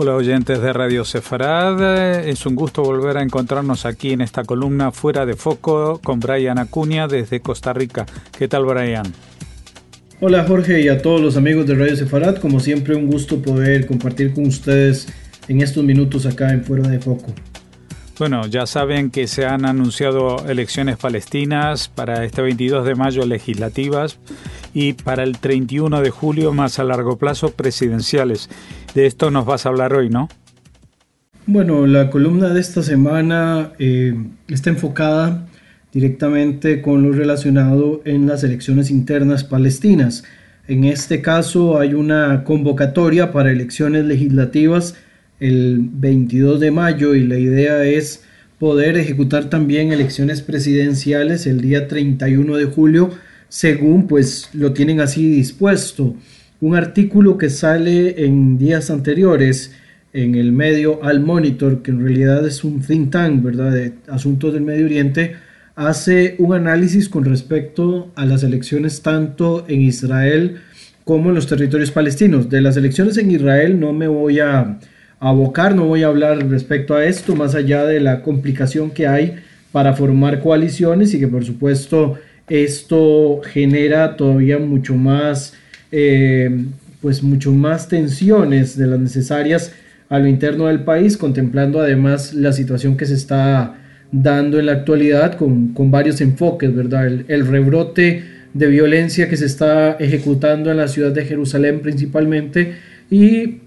Hola oyentes de Radio Sefarad, es un gusto volver a encontrarnos aquí en esta columna Fuera de Foco con Brian Acuña desde Costa Rica. ¿Qué tal Brian? Hola Jorge y a todos los amigos de Radio Sefarad, como siempre un gusto poder compartir con ustedes en estos minutos acá en Fuera de Foco. Bueno, ya saben que se han anunciado elecciones palestinas para este 22 de mayo legislativas y para el 31 de julio más a largo plazo presidenciales. De esto nos vas a hablar hoy, ¿no? Bueno, la columna de esta semana eh, está enfocada directamente con lo relacionado en las elecciones internas palestinas. En este caso hay una convocatoria para elecciones legislativas el 22 de mayo y la idea es poder ejecutar también elecciones presidenciales el día 31 de julio según pues lo tienen así dispuesto. Un artículo que sale en días anteriores en el medio Al Monitor, que en realidad es un think tank, ¿verdad?, de asuntos del Medio Oriente, hace un análisis con respecto a las elecciones tanto en Israel como en los territorios palestinos. De las elecciones en Israel no me voy a abocar, no voy a hablar respecto a esto, más allá de la complicación que hay para formar coaliciones y que por supuesto esto genera todavía mucho más, eh, pues mucho más tensiones de las necesarias a lo interno del país, contemplando además la situación que se está dando en la actualidad con, varios enfoques, ¿verdad? El, rebrote de violencia que se está ejecutando en la ciudad de Jerusalén principalmente y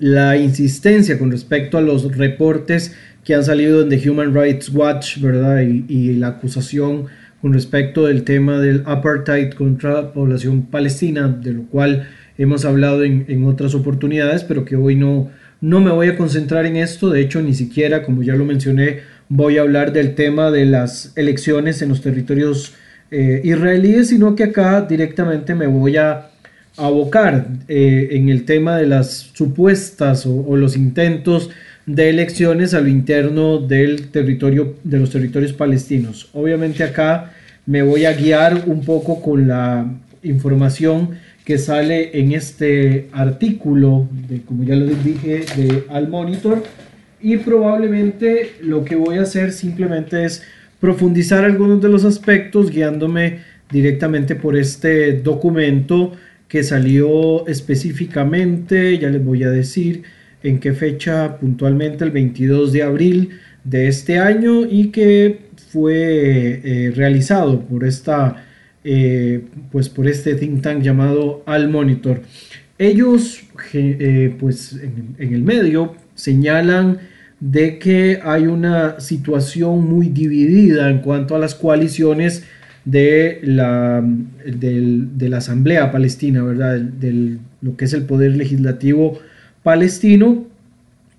la insistencia con respecto a los reportes que han salido The Human Rights Watch, ¿verdad? Y la acusación con respecto del tema del apartheid contra la población palestina, de lo cual hemos hablado en, en otras oportunidades, pero que hoy no, no me voy a concentrar en esto, de hecho ni siquiera, como ya lo mencioné, voy a hablar del tema de las elecciones en los territorios eh, israelíes, sino que acá directamente me voy a abocar eh, en el tema de las supuestas o, los intentos de elecciones a lo interno del territorio de los territorios palestinos. Obviamente acá me voy a guiar un poco con la información que sale en este artículo de como ya les dije de Al Monitor y probablemente lo que voy a hacer simplemente es profundizar algunos de los aspectos guiándome directamente por este documento que salió específicamente, ya les voy a decir en qué fecha puntualmente, el 22 de abril de este año y que fue eh, realizado por esta eh, pues por este think tank llamado Al Monitor. Ellos eh, pues en, el medio señalan de que hay una situación muy dividida en cuanto a las coaliciones de la, de la Asamblea Palestina, ¿verdad? Del, lo que es el poder legislativo palestino.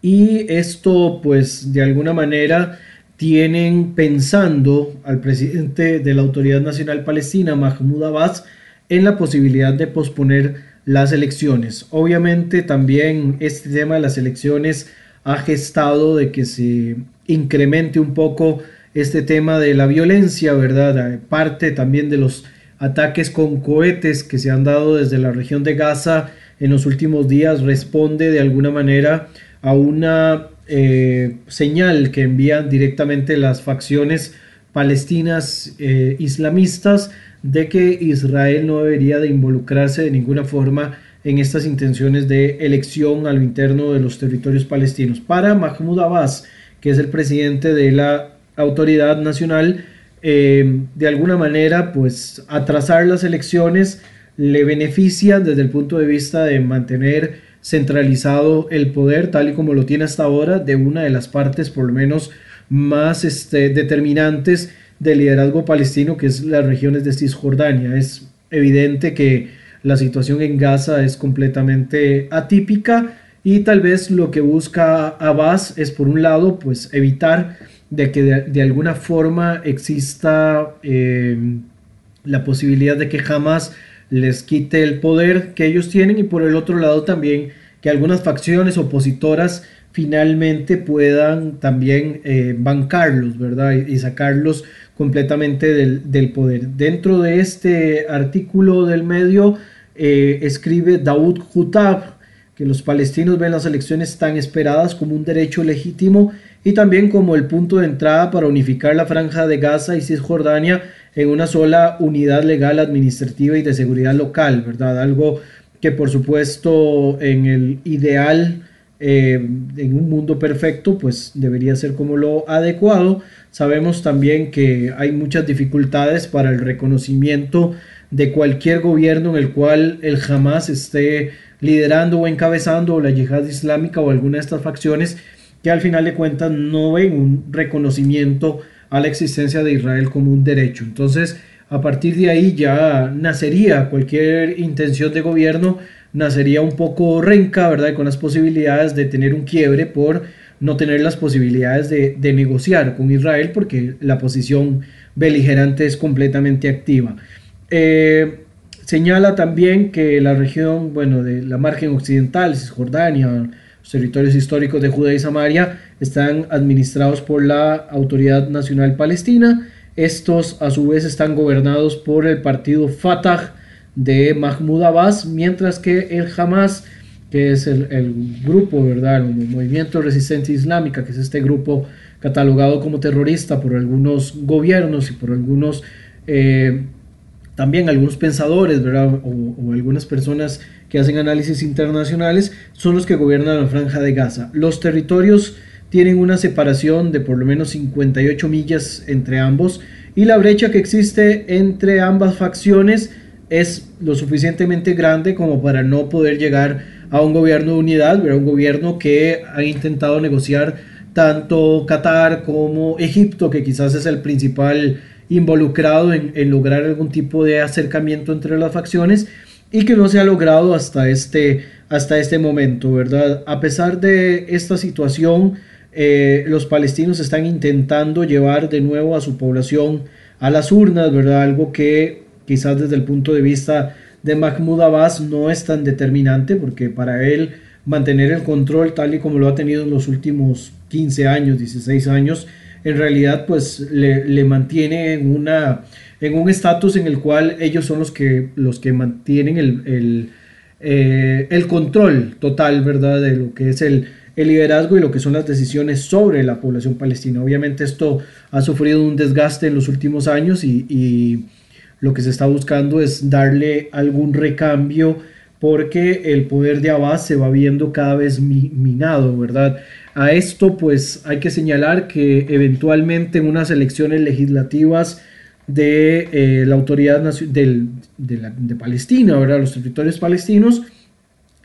Y esto, pues, de alguna manera tienen pensando al presidente de la Autoridad Nacional Palestina, Mahmoud Abbas, en la posibilidad de posponer las elecciones. Obviamente también este tema de las elecciones ha gestado de que se incremente un poco este tema de la violencia, ¿verdad? Parte también de los ataques con cohetes que se han dado desde la región de Gaza en los últimos días responde de alguna manera a una eh, señal que envían directamente las facciones palestinas eh, islamistas de que Israel no debería de involucrarse de ninguna forma en estas intenciones de elección a lo interno de los territorios palestinos. Para Mahmoud Abbas, que es el presidente de la autoridad nacional, eh, de alguna manera, pues atrasar las elecciones le beneficia desde el punto de vista de mantener centralizado el poder tal y como lo tiene hasta ahora de una de las partes por lo menos más este, determinantes del liderazgo palestino que es las regiones de Cisjordania. Es evidente que la situación en Gaza es completamente atípica y tal vez lo que busca Abbas es por un lado pues evitar de que de, alguna forma exista eh, la posibilidad de que jamás les quite el poder que ellos tienen y por el otro lado también que algunas facciones opositoras finalmente puedan también eh, bancarlos, ¿verdad? Y, sacarlos completamente del, poder. Dentro de este artículo del medio eh, escribe Daoud Hutab, que los palestinos ven las elecciones tan esperadas como un derecho legítimo y también como el punto de entrada para unificar la franja de Gaza y Cisjordania en una sola unidad legal, administrativa y de seguridad local, ¿verdad? Algo que por supuesto en el ideal, eh, en un mundo perfecto, pues debería ser como lo adecuado. Sabemos también que hay muchas dificultades para el reconocimiento de cualquier gobierno en el cual el Hamas esté liderando o encabezando la yihad islámica o alguna de estas facciones que al final de cuentas no ven un reconocimiento a la existencia de Israel como un derecho. Entonces, a partir de ahí ya nacería cualquier intención de gobierno, nacería un poco renca, ¿verdad? Con las posibilidades de tener un quiebre por no tener las posibilidades de, negociar con Israel porque la posición beligerante es completamente activa. Eh, Señala también que la región, bueno, de la margen occidental, Cisjordania, territorios históricos de Judea y Samaria, están administrados por la Autoridad Nacional Palestina. Estos, a su vez, están gobernados por el partido Fatah de Mahmoud Abbas, mientras que el Hamas, que es el, grupo, ¿verdad? El Movimiento de Resistencia Islámica, que es este grupo catalogado como terrorista por algunos gobiernos y por algunos eh, también algunos pensadores, ¿verdad? O, algunas personas que hacen análisis internacionales, son los que gobiernan la franja de Gaza. Los territorios tienen una separación de por lo menos 58 millas entre ambos y la brecha que existe entre ambas facciones es lo suficientemente grande como para no poder llegar a un gobierno de unidad, ¿verdad? un gobierno que ha intentado negociar tanto Qatar como Egipto, que quizás es el principal involucrado en, lograr algún tipo de acercamiento entre las facciones y que no se ha logrado hasta este, hasta este momento, ¿verdad? A pesar de esta situación, eh, los palestinos están intentando llevar de nuevo a su población a las urnas, ¿verdad? Algo que quizás desde el punto de vista de Mahmoud Abbas no es tan determinante porque para él mantener el control tal y como lo ha tenido en los últimos 15 años, 16 años, en realidad pues le, mantiene en, una, en un estatus en el cual ellos son los que, los que mantienen el, eh, el, control total, ¿verdad? De lo que es el, el liderazgo y lo que son las decisiones sobre la población palestina. Obviamente esto ha sufrido un desgaste en los últimos años y, y lo que se está buscando es darle algún recambio porque el poder de Abbas se va viendo cada vez minado, ¿verdad? A esto pues hay que señalar que eventualmente en unas elecciones legislativas de eh, la autoridad de, de, Palestina, ¿verdad? los territorios palestinos,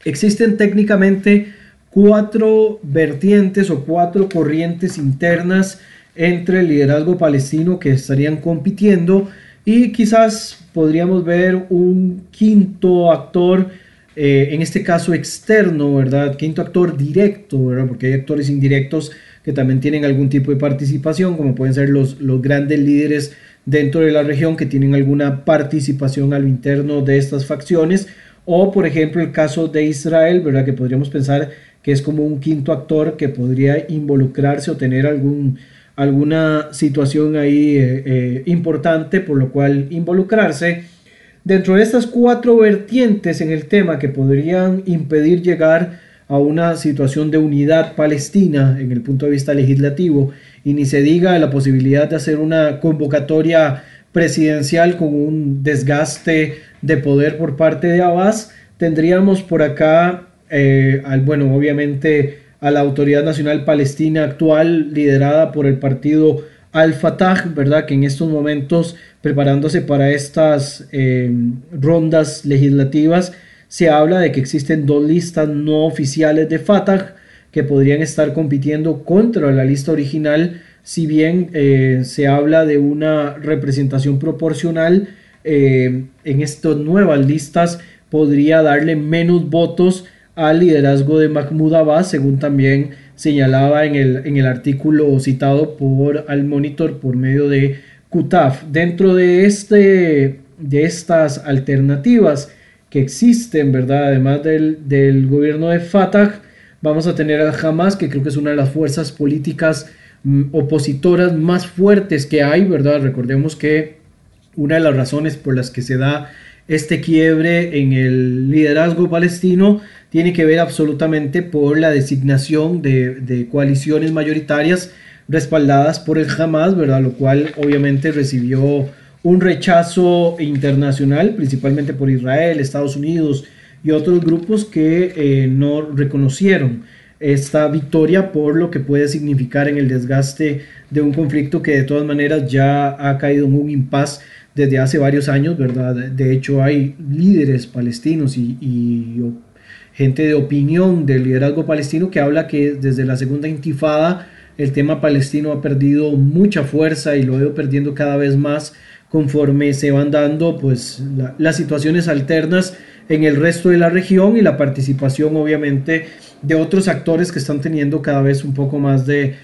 existen técnicamente cuatro vertientes o cuatro corrientes internas entre el liderazgo palestino que estarían compitiendo y quizás podríamos ver un quinto actor eh, en este caso externo, ¿verdad? Quinto actor directo, ¿verdad? Porque hay actores indirectos que también tienen algún tipo de participación, como pueden ser los, los grandes líderes dentro de la región que tienen alguna participación al interno de estas facciones, o por ejemplo el caso de Israel, ¿verdad? Que podríamos pensar que es como un quinto actor que podría involucrarse o tener algún, alguna situación ahí eh, eh, importante, por lo cual involucrarse. Dentro de estas cuatro vertientes en el tema que podrían impedir llegar a una situación de unidad palestina en el punto de vista legislativo y ni se diga la posibilidad de hacer una convocatoria presidencial con un desgaste de poder por parte de Abbas, tendríamos por acá, eh, al, bueno, obviamente a la Autoridad Nacional Palestina actual liderada por el partido Al-Fatah, ¿verdad? Que en estos momentos preparándose para estas eh, rondas legislativas, se habla de que existen dos listas no oficiales de Fatah que podrían estar compitiendo contra la lista original, si bien eh, se habla de una representación proporcional, eh, en estas nuevas listas podría darle menos votos al liderazgo de Mahmoud Abbas, según también señalaba en el, en el artículo citado por Al Monitor por medio de Dentro de, este, de estas alternativas que existen, ¿verdad? Además del, gobierno de Fatah, vamos a tener a Hamas, que creo que es una de las fuerzas políticas mm, opositoras más fuertes que hay, ¿verdad? Recordemos que una de las razones por las que se da este quiebre en el liderazgo palestino tiene que ver absolutamente por la designación de, coaliciones mayoritarias respaldadas por el Hamas, ¿verdad? Lo cual obviamente recibió un rechazo internacional, principalmente por Israel, Estados Unidos y otros grupos que eh, no reconocieron esta victoria por lo que puede significar en el desgaste de un conflicto que de todas maneras ya ha caído en un impas desde hace varios años, ¿verdad? De hecho hay líderes palestinos y, y gente de opinión del liderazgo palestino que habla que desde la segunda intifada el tema palestino ha perdido mucha fuerza y lo ido perdiendo cada vez más conforme se van dando pues las situaciones alternas en el resto de la región y la participación obviamente de otros actores que están teniendo cada vez un poco más de,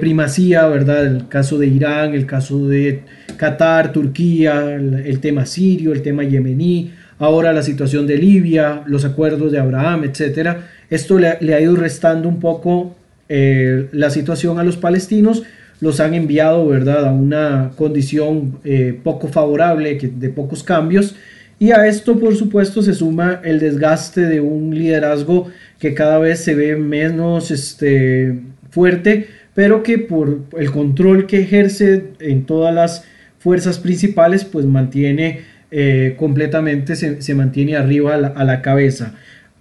primacía, ¿verdad? El caso de Irán, el caso de Qatar, Turquía, el, tema sirio, el tema yemení, ahora la situación de Libia, los acuerdos de Abraham, etcétera. Esto le, ha ido restando un poco eh, la situación a los palestinos, los han enviado, ¿verdad?, a una condición eh, poco favorable, de pocos cambios. Y a esto, por supuesto, se suma el desgaste de un liderazgo que cada vez se ve menos este, fuerte, pero que por el control que ejerce en todas las fuerzas principales, pues mantiene eh, completamente, se, mantiene arriba a la, cabeza.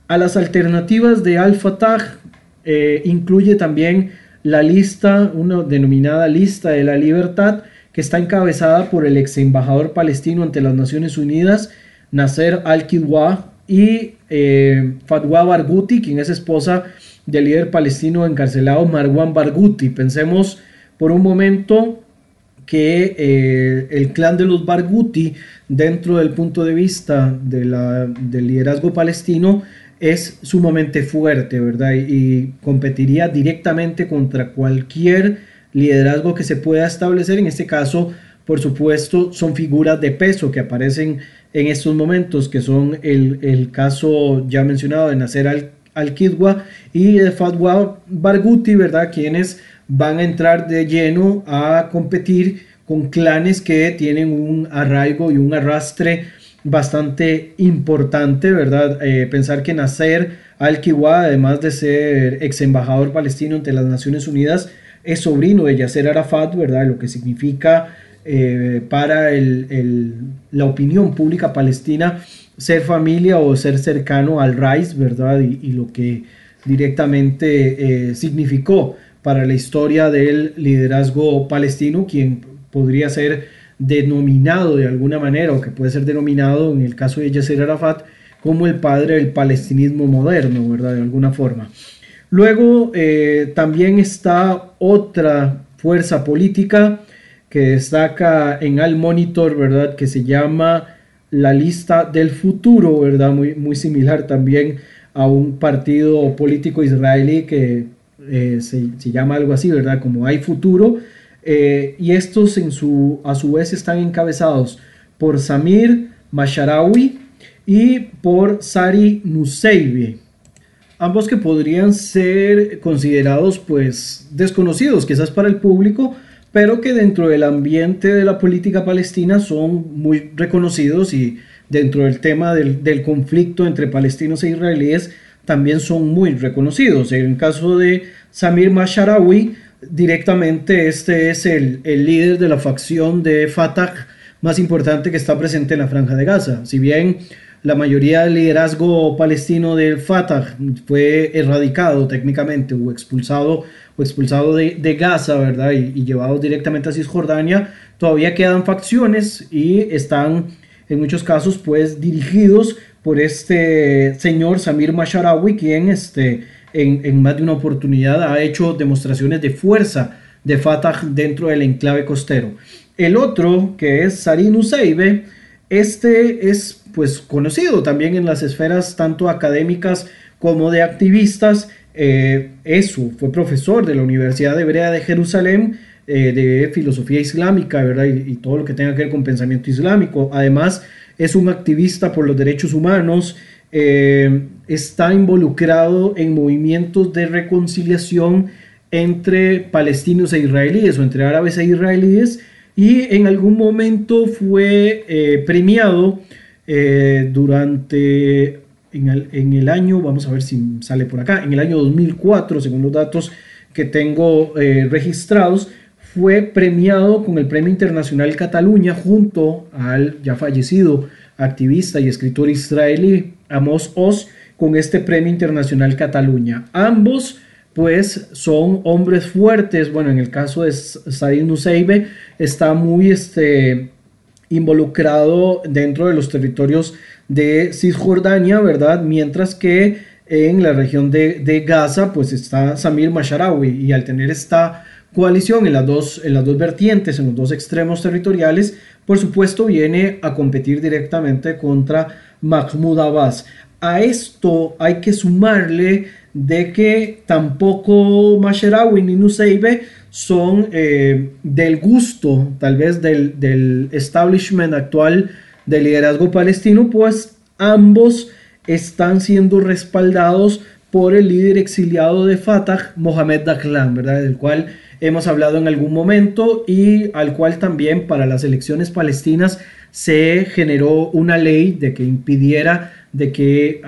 A las alternativas de Al-Fatah eh, incluye también la lista, una denominada lista de la libertad, que está encabezada por el ex embajador palestino ante las Naciones Unidas, Nasser al-Kidwa, y eh, Fatwa Barghouti, quien es esposa del líder palestino encarcelado Marwan Barghouti. Pensemos por un momento que eh, el clan de los Barghouti, dentro del punto de vista de del liderazgo palestino, es sumamente fuerte, ¿verdad? Y, competiría directamente contra cualquier liderazgo que se pueda establecer. En este caso, por supuesto, son figuras de peso que aparecen en estos momentos, que son el, caso ya mencionado de Nasser al-Kidwa y de Fatwa Barghouti, ¿verdad? Quienes van a entrar de lleno a competir con clanes que tienen un arraigo y un arrastre bastante importante, ¿verdad? Eh, pensar que Nasser al-Kiwa, además de ser ex embajador palestino ante las Naciones Unidas, es sobrino de Yasser Arafat, ¿verdad? Lo que significa eh, para la opinión pública palestina ser familia o ser cercano al Rais, ¿verdad? Y, lo que directamente eh, significó para la historia del liderazgo palestino, quien podría ser denominado de alguna manera, o que puede ser denominado en el caso de Yasser Arafat, como el padre del palestinismo moderno, ¿verdad? De alguna forma. Luego eh, también está otra fuerza política que destaca en Al Monitor, ¿verdad? Que se llama la lista del futuro, ¿verdad? Muy, muy similar también a un partido político israelí que eh, se, se, llama algo así, ¿verdad? Como hay futuro, eh, y estos a su vez están encabezados por Samir Masharawi y por Sari Nuseibe. Ambos que podrían ser considerados pues desconocidos quizás para el público, pero que dentro del ambiente de la política palestina son muy reconocidos y dentro del tema del, del conflicto entre palestinos e israelíes también son muy reconocidos. En el caso de Samir Masharawi, directamente este es el, líder de la facción de Fatah más importante que está presente en la franja de Gaza. Si bien la mayoría del liderazgo palestino del Fatah fue erradicado técnicamente o expulsado o expulsado de, Gaza, ¿verdad? Y, y, llevado directamente a Cisjordania, todavía quedan facciones y están en muchos casos pues dirigidos por este señor Samir Masharawi, quien este, en, más de una oportunidad ha hecho demostraciones de fuerza de Fatah dentro del enclave costero. El otro, que es Sarin Useibe, este es pues conocido también en las esferas tanto académicas como de activistas. Eh, eso, fue profesor de la Universidad Hebrea de Jerusalén eh, de filosofía islámica, ¿verdad? Y, todo lo que tenga que ver con pensamiento islámico. Además, es un activista por los derechos humanos, eh, está involucrado en movimientos de reconciliación entre palestinos e israelíes o entre árabes e israelíes y en algún momento fue eh, premiado durante en el, en el, año, vamos a ver si sale por acá, en el año 2004, según los datos que tengo registrados, fue premiado con el Premio Internacional Cataluña junto al ya fallecido activista y escritor israelí Amos Oz con este Premio Internacional Cataluña. Ambos pues son hombres fuertes, bueno, en el caso de Said Nuseibe está muy este, involucrado dentro de los territorios de Cisjordania, ¿verdad? Mientras que en la región de, Gaza pues está Samir Masharawi y al tener esta coalición en las, dos, en las dos vertientes, en los dos extremos territoriales, por supuesto viene a competir directamente contra Mahmoud Abbas. A esto hay que sumarle de que tampoco Masherawi ni Nuseibe son eh, del gusto, tal vez del, del establishment actual del liderazgo palestino, pues ambos están siendo respaldados por el líder exiliado de Fatah, Mohamed Dahlan, ¿verdad? Del cual hemos hablado en algún momento y al cual también para las elecciones palestinas se generó una ley de que impidiera de que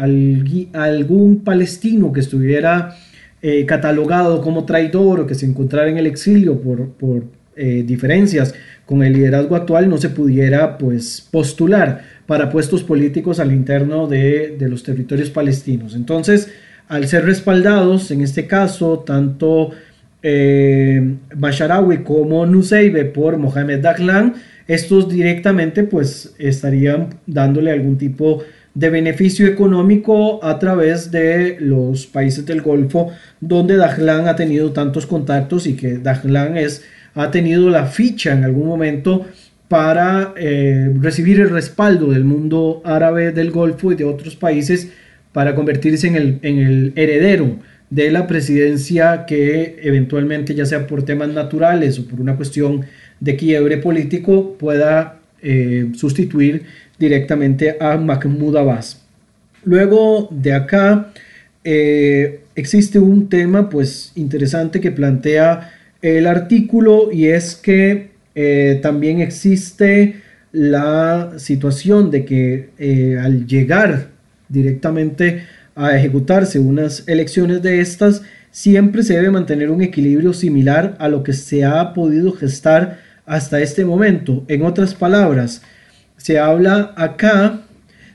algún palestino que estuviera eh, catalogado como traidor o que se encontrara en el exilio por, por eh, diferencias con el liderazgo actual no se pudiera pues postular para puestos políticos al interno de, de los territorios palestinos. Entonces, al ser respaldados, en este caso, tanto eh, como Nuseibe por Mohamed Dahlan, estos directamente pues estarían dándole algún tipo de beneficio económico a través de los países del Golfo donde Dahlan ha tenido tantos contactos y que Dahlan es, ha tenido la ficha en algún momento para eh, recibir el respaldo del mundo árabe del Golfo y de otros países para convertirse en el, en el heredero de la presidencia que eventualmente, ya sea por temas naturales o por una cuestión de quiebre político, pueda eh, sustituir directamente a Mahmoud Abbas. Luego de acá eh, existe un tema pues interesante que plantea el artículo y es que eh, también existe la situación de que al llegar directamente a ejecutarse unas elecciones de estas, siempre se debe mantener un equilibrio similar a lo que se ha podido gestar hasta este momento. En otras palabras, se habla acá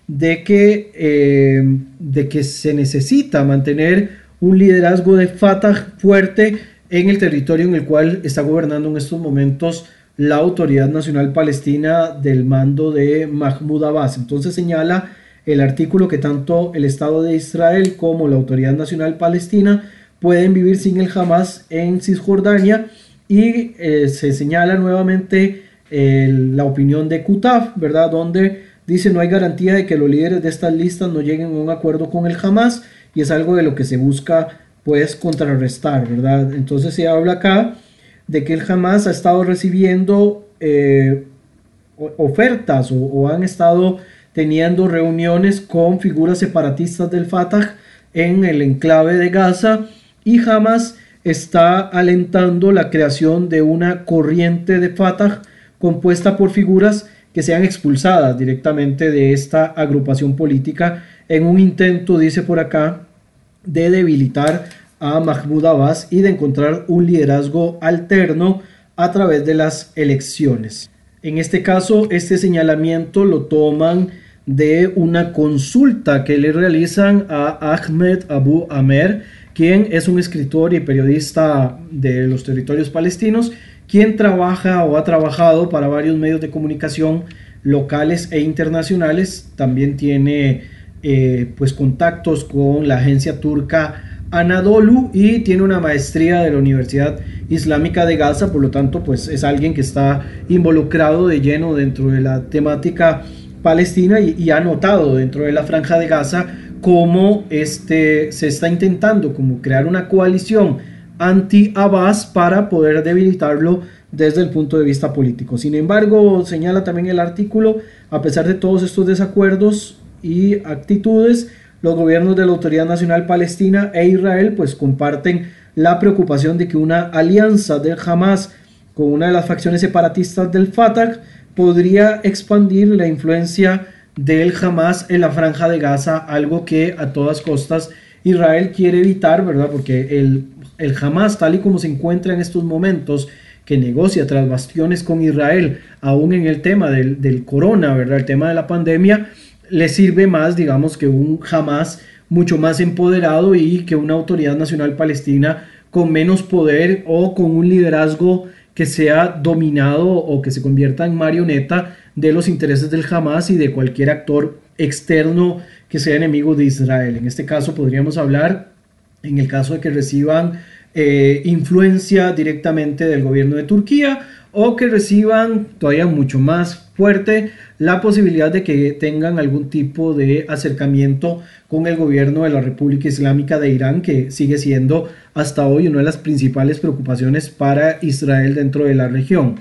de que, eh, de que se necesita mantener un liderazgo de Fatah fuerte en el territorio en el cual está gobernando en estos momentos la Autoridad Nacional Palestina del mando de Mahmoud Abbas. Entonces señala el artículo que tanto el Estado de Israel como la Autoridad Nacional Palestina pueden vivir sin el Hamas en Cisjordania y eh, se señala nuevamente la opinión de Kutaf, ¿verdad? Donde dice no hay garantía de que los líderes de estas listas no lleguen a un acuerdo con el Hamas y es algo de lo que se busca pues contrarrestar, ¿verdad? Entonces se habla acá de que el Hamas ha estado recibiendo eh, ofertas o han estado teniendo reuniones con figuras separatistas del Fatah en el enclave de Gaza y Hamas está alentando la creación de una corriente de Fatah compuesta por figuras que sean expulsadas directamente de esta agrupación política en un intento, dice por acá, de debilitar a Mahmoud Abbas y de encontrar un liderazgo alterno a través de las elecciones. En este caso, este señalamiento lo toman de una consulta que le realizan a Ahmed Abu Amer, quien es un escritor y periodista de los territorios palestinos, quien trabaja o ha trabajado para varios medios de comunicación locales e internacionales. También tiene eh, pues contactos con la agencia turca Anadolu y tiene una maestría de la Universidad Islámica de Gaza, por lo tanto pues es alguien que está involucrado de lleno dentro de la temática Palestina y, ha notado dentro de la franja de Gaza cómo este, se está intentando como crear una coalición anti-Abbas para poder debilitarlo desde el punto de vista político. Sin embargo, señala también el artículo, a pesar de todos estos desacuerdos y actitudes, los gobiernos de la Autoridad Nacional Palestina e Israel pues comparten la preocupación de que una alianza del Hamas con una de las facciones separatistas del Fatah podría expandir la influencia del Hamas en la franja de Gaza, algo que a todas costas Israel quiere evitar, ¿verdad? Porque el, el Hamas, tal y como se encuentra en estos momentos, que negocia tras bastiones con Israel, aún en el tema del, del corona, ¿verdad? El tema de la pandemia, le sirve más, digamos, que un Hamas mucho más empoderado y que una autoridad nacional palestina con menos poder o con un liderazgo que sea dominado o que se convierta en marioneta de los intereses del Hamas y de cualquier actor externo que sea enemigo de Israel. En este caso podríamos hablar, en el caso de que reciban eh, influencia directamente del gobierno de Turquía o que reciban todavía mucho más fuerte la posibilidad de que tengan algún tipo de acercamiento con el gobierno de la República Islámica de Irán, que sigue siendo hasta hoy una de las principales preocupaciones para Israel dentro de la región.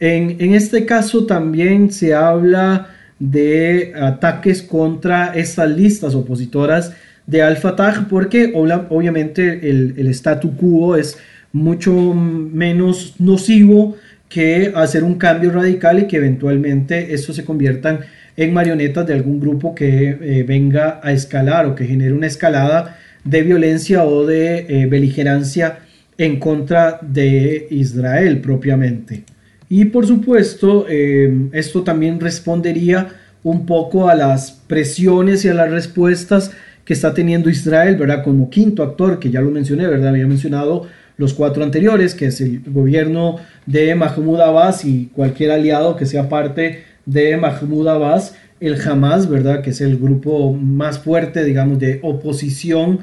En, en este caso también se habla de ataques contra estas listas opositoras de Al-Fatah porque obviamente el, el statu quo es mucho menos nocivo que hacer un cambio radical y que eventualmente esto se conviertan en marionetas de algún grupo que eh, venga a escalar o que genere una escalada de violencia o de eh, beligerancia en contra de Israel propiamente. Y por supuesto, eh, esto también respondería un poco a las presiones y a las respuestas que está teniendo Israel, ¿verdad? Como quinto actor, que ya lo mencioné, ¿verdad? Había mencionado los cuatro anteriores, que es el gobierno de Mahmoud Abbas y cualquier aliado que sea parte de Mahmoud Abbas, el Hamas, ¿verdad? Que es el grupo más fuerte, digamos, de oposición,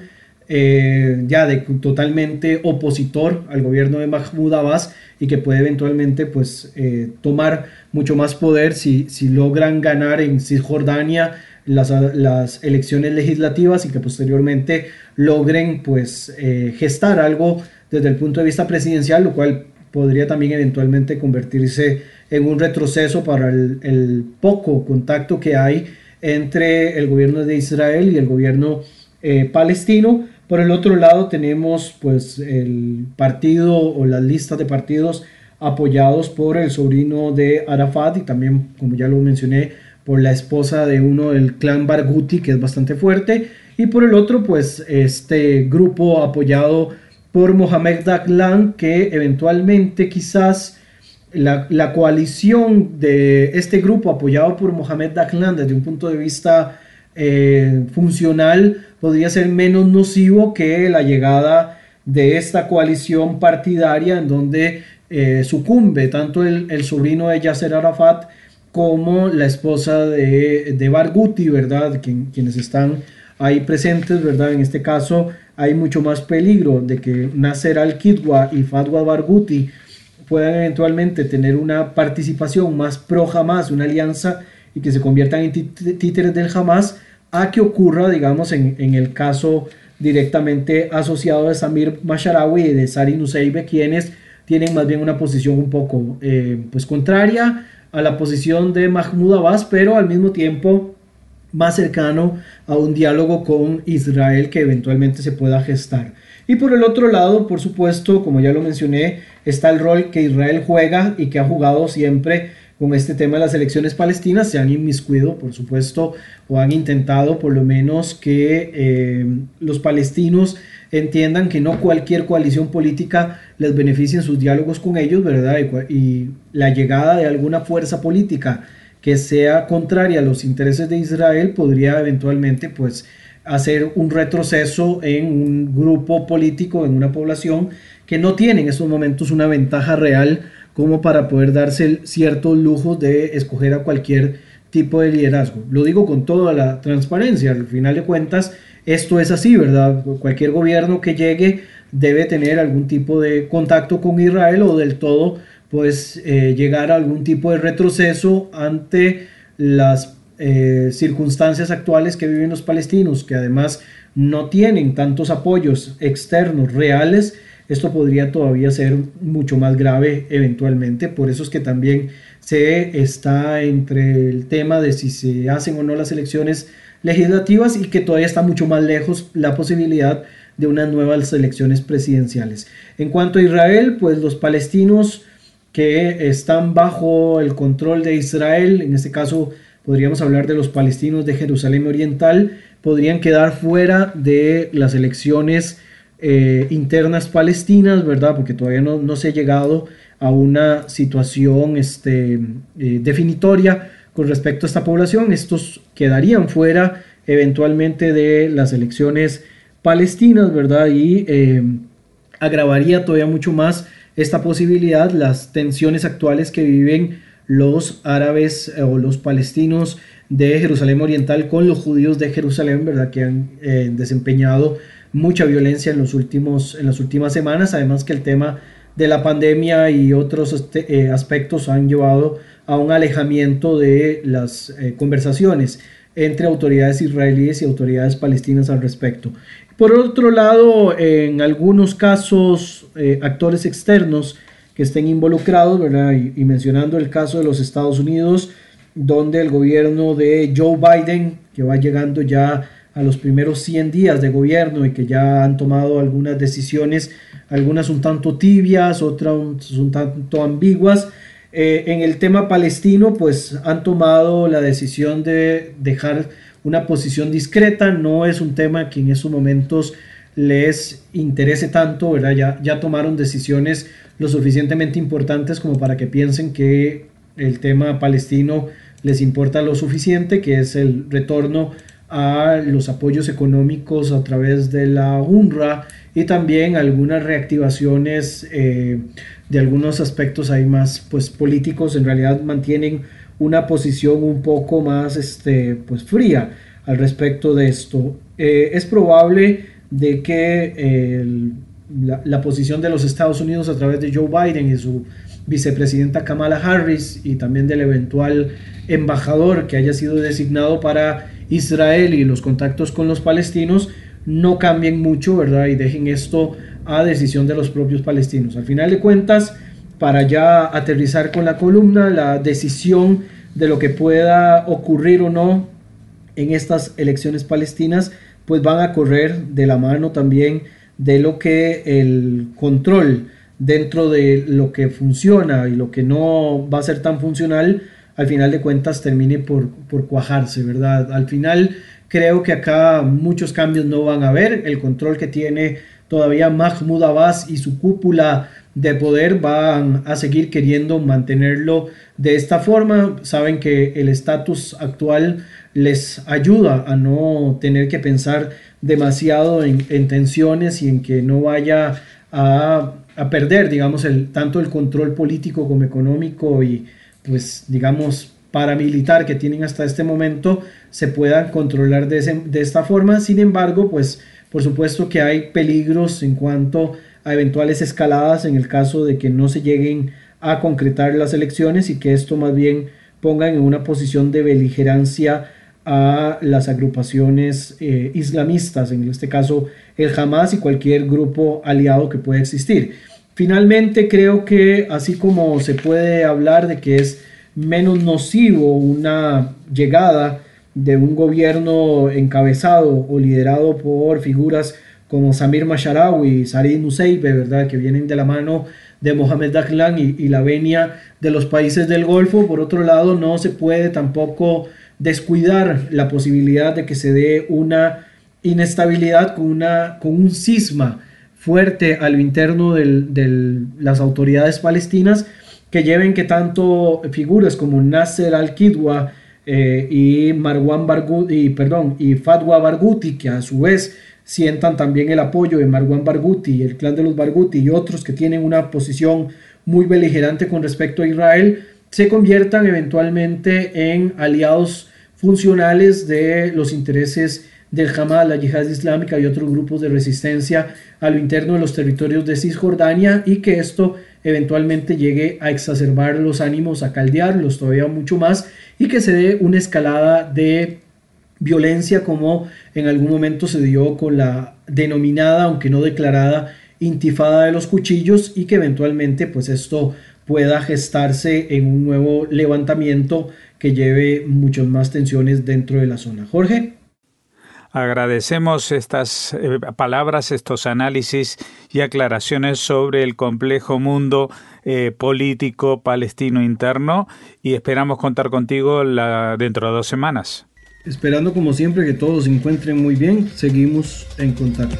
eh, ya de totalmente opositor al gobierno de Mahmoud Abbas y que puede eventualmente, pues, eh, tomar mucho más poder si, si logran ganar en Cisjordania las, elecciones legislativas y que posteriormente logren pues eh, gestar algo desde el punto de vista presidencial, lo cual podría también eventualmente convertirse en un retroceso para el, poco contacto que hay entre el gobierno de Israel y el gobierno eh, palestino. Por el otro lado tenemos pues el partido o las listas de partidos apoyados por el sobrino de Arafat y también, como ya lo mencioné, por la esposa de uno del clan Barghouti, que es bastante fuerte, y por el otro, pues este grupo apoyado por Mohamed Daglan, que eventualmente quizás la, la, coalición de este grupo apoyado por Mohamed Daglan desde un punto de vista eh, funcional podría ser menos nocivo que la llegada de esta coalición partidaria en donde eh, sucumbe tanto el, el sobrino de Yasser Arafat como la esposa de, de Barghouti, ¿verdad? quienes están ahí presentes, ¿verdad? En este caso hay mucho más peligro de que Nasser al-Kidwa y Fatwa Barghouti puedan eventualmente tener una participación más pro Hamas, una alianza y que se conviertan en títeres del Hamas, a que ocurra, digamos, en, el caso directamente asociado de Samir Masharawi y de Sari Nuseibe, quienes tienen más bien una posición un poco eh, pues contraria a la posición de Mahmoud Abbas, pero al mismo tiempo más cercano a un diálogo con Israel que eventualmente se pueda gestar. Y por el otro lado, por supuesto, como ya lo mencioné, está el rol que Israel juega y que ha jugado siempre con este tema de las elecciones palestinas. Se han inmiscuido, por supuesto, o han intentado por lo menos que eh, los palestinos entiendan que no cualquier coalición política les beneficie en sus diálogos con ellos, ¿verdad? Y, la llegada de alguna fuerza política que sea contraria a los intereses de Israel podría eventualmente, pues, hacer un retroceso en un grupo político, en una población que no tiene en estos momentos una ventaja real como para poder darse ciertos lujos de escoger a cualquier tipo de liderazgo. Lo digo con toda la transparencia, al final de cuentas, esto es así, ¿verdad? Cualquier gobierno que llegue debe tener algún tipo de contacto con Israel o del todo, pues eh, llegar a algún tipo de retroceso ante las eh, circunstancias actuales que viven los palestinos, que además no tienen tantos apoyos externos reales, esto podría todavía ser mucho más grave eventualmente. Por eso es que también se está entre el tema de si se hacen o no las elecciones legislativas y que todavía está mucho más lejos la posibilidad de unas nuevas elecciones presidenciales. En cuanto a Israel, pues los palestinos que están bajo el control de Israel, en este caso podríamos hablar de los palestinos de Jerusalén Oriental, podrían quedar fuera de las elecciones eh, internas palestinas, ¿verdad? Porque todavía no, se ha llegado a una situación este, eh, definitoria con respecto a esta población. Estos quedarían fuera eventualmente de las elecciones palestinas, ¿verdad? Y eh, agravaría todavía mucho más esta posibilidad, las tensiones actuales que viven los árabes o los palestinos de Jerusalén Oriental con los judíos de Jerusalén, ¿verdad? Que han desempeñado mucha violencia en, los últimos, en las últimas semanas, además que el tema de la pandemia y otros este, eh, aspectos han llevado a un alejamiento de las eh, conversaciones entre autoridades israelíes y autoridades palestinas al respecto. Por otro lado, en algunos casos, eh, actores externos que estén involucrados, ¿verdad? Y, mencionando el caso de los Estados Unidos, donde el gobierno de Joe Biden, que va llegando ya a los primeros 100 días de gobierno y que ya han tomado algunas decisiones, algunas un tanto tibias, otras un, tanto ambiguas. Eh, en el tema palestino, pues han tomado la decisión de dejar una posición discreta, no es un tema que en esos momentos les interese tanto, ¿verdad? Ya, ya tomaron decisiones lo suficientemente importantes como para que piensen que el tema palestino les importa lo suficiente, que es el retorno a los apoyos económicos a través de la UNRWA y también algunas reactivaciones eh, de algunos aspectos ahí más pues políticos en realidad mantienen una posición un poco más este pues fría al respecto de esto. Eh, es probable de que la, la, posición de los Estados Unidos a través de Joe Biden y su vicepresidenta Kamala Harris y también del eventual embajador que haya sido designado para Israel y los contactos con los palestinos no cambien mucho, ¿verdad? Y dejen esto a decisión de los propios palestinos. Al final de cuentas, para ya aterrizar con la columna, la decisión de lo que pueda ocurrir o no en estas elecciones palestinas, pues van a correr de la mano también de lo que el control dentro de lo que funciona y lo que no va a ser tan funcional al final de cuentas termine por, cuajarse, ¿verdad? Al final creo que acá muchos cambios no van a haber. El control que tiene todavía Mahmoud Abbas y su cúpula de poder van a seguir queriendo mantenerlo de esta forma. Saben que el estatus actual les ayuda a no tener que pensar demasiado en, tensiones y en que no vaya a, a perder, digamos, el, tanto el control político como económico y, pues digamos, paramilitar que tienen hasta este momento se puedan controlar de, de esta forma. Sin embargo, pues por supuesto que hay peligros en cuanto a eventuales escaladas en el caso de que no se lleguen a concretar las elecciones y que esto más bien ponga en una posición de beligerancia a las agrupaciones eh, islamistas, en este caso el Hamas y cualquier grupo aliado que pueda existir. Finalmente, creo que así como se puede hablar de que es menos nocivo una llegada de un gobierno encabezado o liderado por figuras como Samir Masharawi y Sarid Nuseibe, ¿verdad? que vienen de la mano de Mohamed Dahlan y, y, la venia de los países del Golfo. Por otro lado, no se puede tampoco descuidar la posibilidad de que se dé una inestabilidad con, una, con un cisma fuerte a lo interno de las autoridades palestinas que lleven que tanto figuras como Nasser al-Kidwa eh, y Marwan Barghouti, perdón, y Fatwa Barghouti, que a su vez sientan también el apoyo de Marwan Barghouti, el clan de los Barghouti y otros que tienen una posición muy beligerante con respecto a Israel, se conviertan eventualmente en aliados funcionales de los intereses del Hamas, la yihad islámica y otros grupos de resistencia a lo interno de los territorios de Cisjordania y que esto eventualmente llegue a exacerbar los ánimos, a caldearlos todavía mucho más y que se dé una escalada de violencia como en algún momento se dio con la denominada, aunque no declarada, intifada de los cuchillos y que eventualmente pues esto pueda gestarse en un nuevo levantamiento que lleve muchas más tensiones dentro de la zona. Jorge. Agradecemos estas eh, palabras, estos análisis y aclaraciones sobre el complejo mundo eh, político palestino interno y esperamos contar contigo dentro de dos semanas. Esperando como siempre que todos se encuentren muy bien, seguimos en contacto.